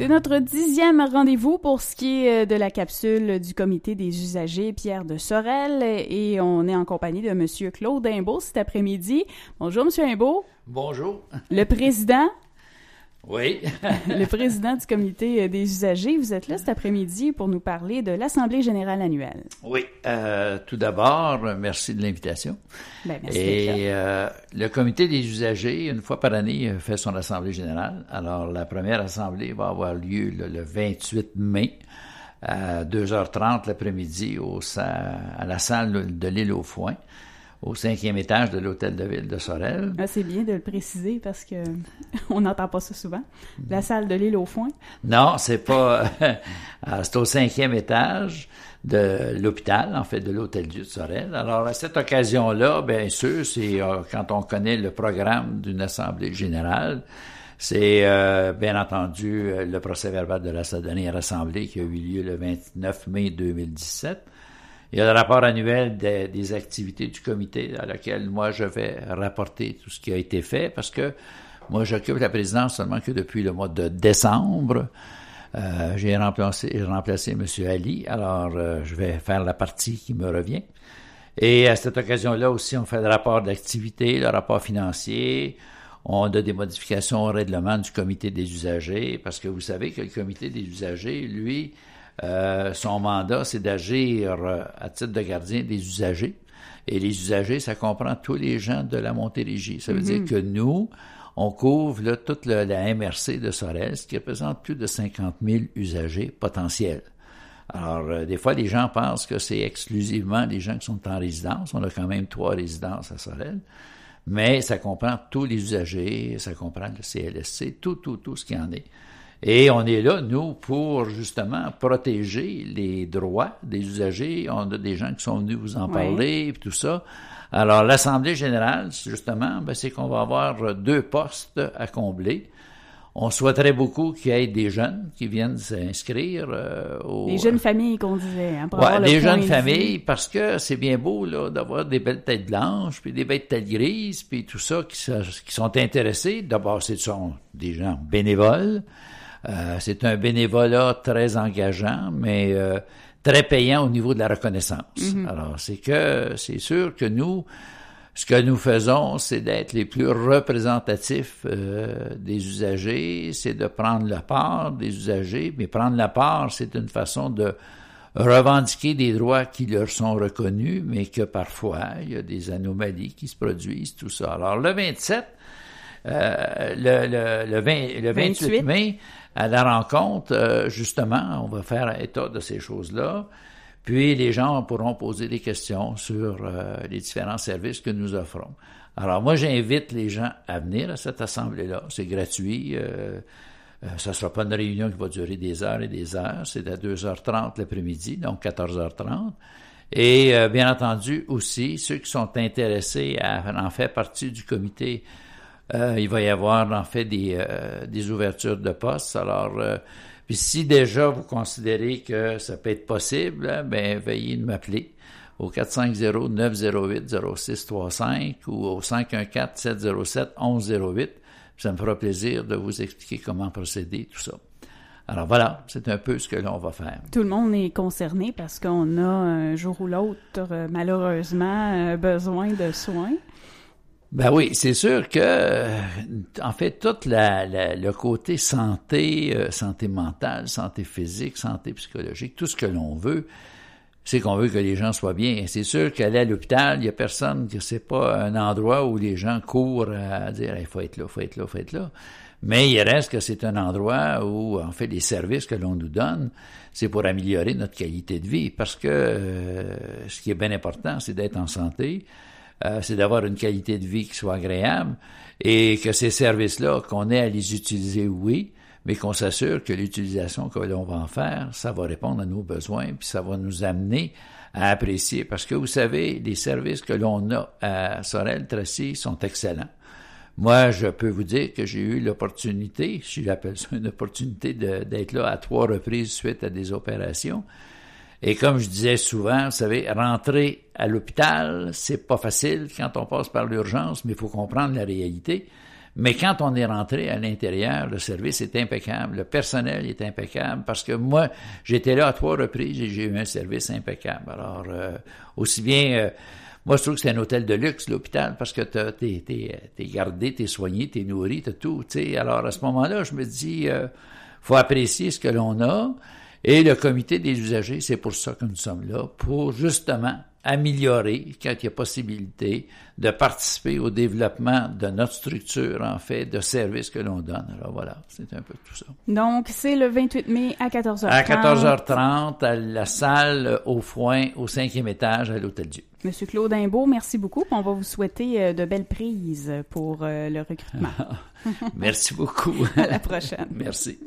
C'est notre dixième rendez-vous pour ce qui est euh, de la capsule du comité des usagers Pierre de Sorel et on est en compagnie de Monsieur Claude Imbeau cet après-midi. Bonjour Monsieur Imbeau. Bonjour. Le président oui. le président du comité des usagers, vous êtes là cet après-midi pour nous parler de l'Assemblée générale annuelle. Oui. Euh, tout d'abord, merci de l'invitation. Ben, merci Et euh, le comité des usagers, une fois par année, fait son Assemblée générale. Alors, la première Assemblée va avoir lieu le, 28 mai à 2h30 l'après-midi à la salle de l'île aux Foin au cinquième étage de l'hôtel de ville de Sorel. Ah, c'est bien de le préciser parce que on n'entend pas ça souvent. La salle de l'île au foin. Non, c'est pas. Ah, c'est au cinquième étage de l'hôpital, en fait, de l'hôtel Dieu de Sorel. Alors, à cette occasion-là, bien sûr, c'est euh, quand on connaît le programme d'une assemblée générale. C'est euh, bien entendu euh, le procès-verbal de la dernière assemblée qui a eu lieu le 29 mai 2017. Il y a le rapport annuel des, activités du comité à laquelle moi je vais rapporter tout ce qui a été fait parce que moi j'occupe la présidence seulement que depuis le mois de décembre. Euh, j'ai remplacé, remplacé M. Ali, alors euh, je vais faire la partie qui me revient. Et à cette occasion-là aussi, on fait le rapport d'activité, le rapport financier, on a des modifications au règlement du comité des usagers, parce que vous savez que le comité des usagers, lui, euh, son mandat, c'est d'agir euh, à titre de gardien des usagers. Et les usagers, ça comprend tous les gens de la Montérégie. Ça veut dire mhm. que nous, on couvre là, toute la MRC de Sorel, qui représente plus de 50 000 usagers potentiels. Alors, euh, des fois, les gens pensent que c'est exclusivement les gens qui sont en résidence. On a quand même trois résidences à Sorel. Mais ça comprend tous les usagers, ça comprend le CLSC, tout, tout, tout ce qui en est. Et on est là, nous, pour justement protéger les droits des usagers. On a des gens qui sont venus vous en parler, et tout ça. Alors, l'Assemblée générale, justement, ben, c'est qu'on va avoir deux postes à combler. On souhaiterait beaucoup qu'il y ait des jeunes qui viennent s'inscrire. Euh, des jeunes familles qu'on disait. Hein, ouais, des jeunes familles, parce que c'est bien beau là d'avoir des belles têtes blanches, puis des belles têtes grises, puis tout ça qui, qui sont intéressés. D'abord, ce sont des gens bénévoles. Euh, c'est un bénévolat très engageant, mais euh, très payant au niveau de la reconnaissance. Mm-hmm. Alors, c'est que c'est sûr que nous, ce que nous faisons, c'est d'être les plus représentatifs euh, des usagers, c'est de prendre la part des usagers, mais prendre la part, c'est une façon de revendiquer des droits qui leur sont reconnus, mais que parfois, il y a des anomalies qui se produisent, tout ça. Alors, le 27, euh, le, le, le, 20, le 28, mai, à la rencontre, euh, justement, on va faire état de ces choses-là. Puis les gens pourront poser des questions sur euh, les différents services que nous offrons. Alors moi, j'invite les gens à venir à cette assemblée-là. C'est gratuit. Ça ne sera pas une réunion qui va durer des heures et des heures. C'est à 2h30 l'après-midi, donc 14h30. Et bien entendu aussi, ceux qui sont intéressés à en faire partie du comité euh, il va y avoir en fait des, euh, des ouvertures de postes. Alors, euh, si déjà vous considérez que ça peut être possible, hein, ben veuillez m'appeler au 450-908-0635 ou au 514-707-1108. Ça me fera plaisir de vous expliquer comment procéder, tout ça. Alors voilà, c'est un peu ce que l'on va faire. Tout le monde est concerné parce qu'on a un jour ou l'autre, malheureusement, besoin de soins. Ben oui, c'est sûr que, euh, en fait, tout la, le côté santé, euh, santé mentale, santé physique, santé psychologique, tout ce que l'on veut, c'est qu'on veut que les gens soient bien. C'est sûr qu'aller à l'hôpital, il y a personne que c'est pas un endroit où les gens courent à dire il faut être là, faut être là, faut être là. Mais il reste que c'est un endroit où, en fait, les services que l'on nous donne, c'est pour améliorer notre qualité de vie. Parce que euh, ce qui est bien important, c'est d'être en santé, euh, c'est d'avoir une qualité de vie qui soit agréable et que ces services-là, qu'on ait à les utiliser, oui, mais qu'on s'assure que l'utilisation que l'on va en faire, ça va répondre à nos besoins, puis ça va nous amener à apprécier. Parce que vous savez, les services que l'on a à Sorel-Tracy sont excellents. Moi, je peux vous dire que j'ai eu l'opportunité, si j'appelle ça une opportunité d'être là à trois reprises suite à des opérations. Et comme je disais souvent, vous savez, rentrer à l'hôpital, c'est pas facile quand on passe par l'urgence, mais il faut comprendre la réalité. Mais quand on est rentré à l'intérieur, le service est impeccable, le personnel est impeccable, parce que moi, j'étais là à trois reprises et j'ai eu un service impeccable. Alors, euh, aussi bien, euh, moi, je trouve que c'est un hôtel de luxe, l'hôpital, parce que t'es, t'es, t'es gardé, t'es soigné, t'es nourri, t'as tout, tu sais. Alors, à ce moment-là, je me dis, euh, faut apprécier ce que l'on a. Et le comité des usagers, c'est pour ça que nous sommes là, pour justement améliorer, quand il y a possibilité, de participer au développement de notre structure, en fait, de services que l'on donne. Alors voilà, c'est un peu tout ça. Donc, c'est le 28 mai à 14h30. À 14h30, à la salle au foin, au cinquième étage, à l'Hôtel Dieu. Monsieur Claude Imbeau, merci beaucoup. On va vous souhaiter euh, de belles prises pour euh, le recrutement. merci beaucoup. à la prochaine. merci.